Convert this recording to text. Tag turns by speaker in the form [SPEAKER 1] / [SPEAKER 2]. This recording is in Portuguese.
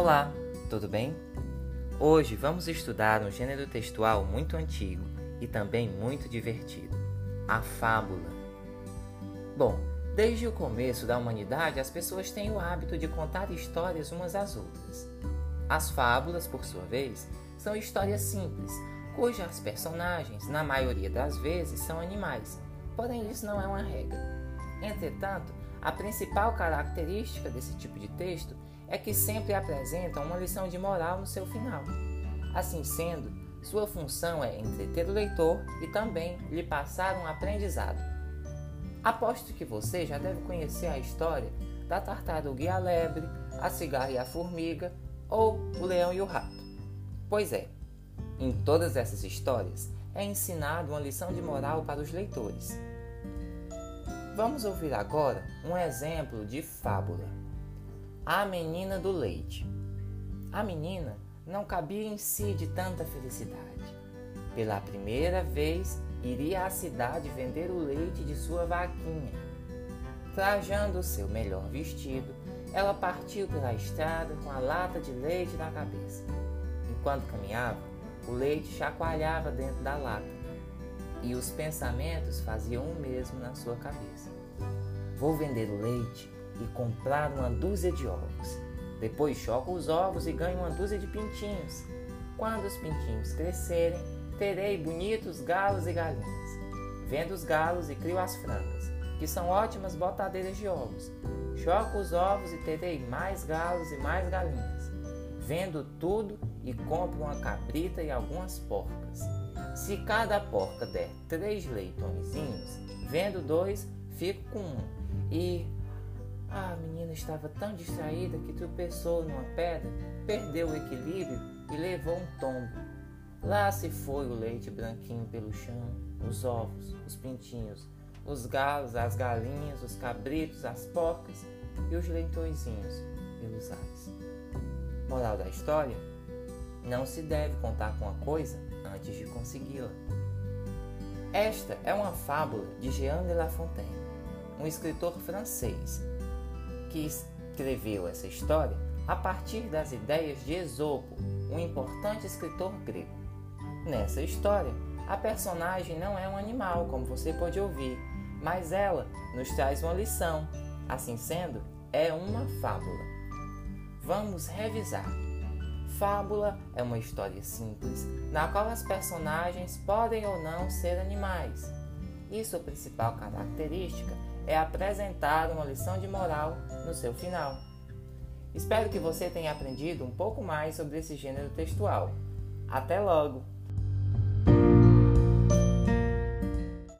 [SPEAKER 1] Olá, tudo bem? Hoje vamos estudar um gênero textual muito antigo e também muito divertido: a fábula. Bom, desde o começo da humanidade, as pessoas têm o hábito de contar histórias umas às outras. As fábulas, por sua vez, são histórias simples, cujas personagens, na maioria das vezes, são animais. Porém, isso não é uma regra. Entretanto, a principal característica desse tipo de texto é que sempre apresentam uma lição de moral no seu final. Assim sendo, sua função é entreter o leitor e também lhe passar um aprendizado. Aposto que você já deve conhecer a história da tartaruga e a lebre, a cigarra e a formiga ou o leão e o rato. Pois é, em todas essas histórias é ensinado uma lição de moral para os leitores. Vamos ouvir agora um exemplo de fábula. A menina do leite. A menina não cabia em si de tanta felicidade. Pela primeira vez, iria à cidade vender o leite de sua vaquinha. Trajando o seu melhor vestido, ela partiu pela estrada com a lata de leite na cabeça. Enquanto caminhava, o leite chacoalhava dentro da lata e os pensamentos faziam o mesmo na sua cabeça. Vou vender o leite e comprar uma dúzia de ovos. Depois choco os ovos e ganho uma dúzia de pintinhos. Quando os pintinhos crescerem, terei bonitos galos e galinhas. Vendo os galos e crio as frangas, que são ótimas botadeiras de ovos. Choco os ovos e terei mais galos e mais galinhas. Vendo tudo e compro uma cabrita e algumas porcas. Se cada porca der três leitõezinhos, vendo dois, fico com um. E a menina estava tão distraída que tropeçou numa pedra, perdeu o equilíbrio e levou um tombo. Lá se foi o leite branquinho pelo chão, os ovos, os pintinhos, os galos, as galinhas, os cabritos, as porcas e os leitõezinhos pelos ares. Moral da história: não se deve contar com a coisa antes de consegui-la. Esta é uma fábula de Jean de La Fontaine, um escritor francês que escreveu essa história a partir das ideias de Esopo, um importante escritor grego. Nessa história, a personagem não é um animal, como você pode ouvir, mas ela nos traz uma lição. Assim sendo, é uma fábula. Vamos revisar. Fábula é uma história simples, na qual as personagens podem ou não ser animais. E sua principal característica é apresentar uma lição de moral no seu final. Espero que você tenha aprendido um pouco mais sobre esse gênero textual. Até logo!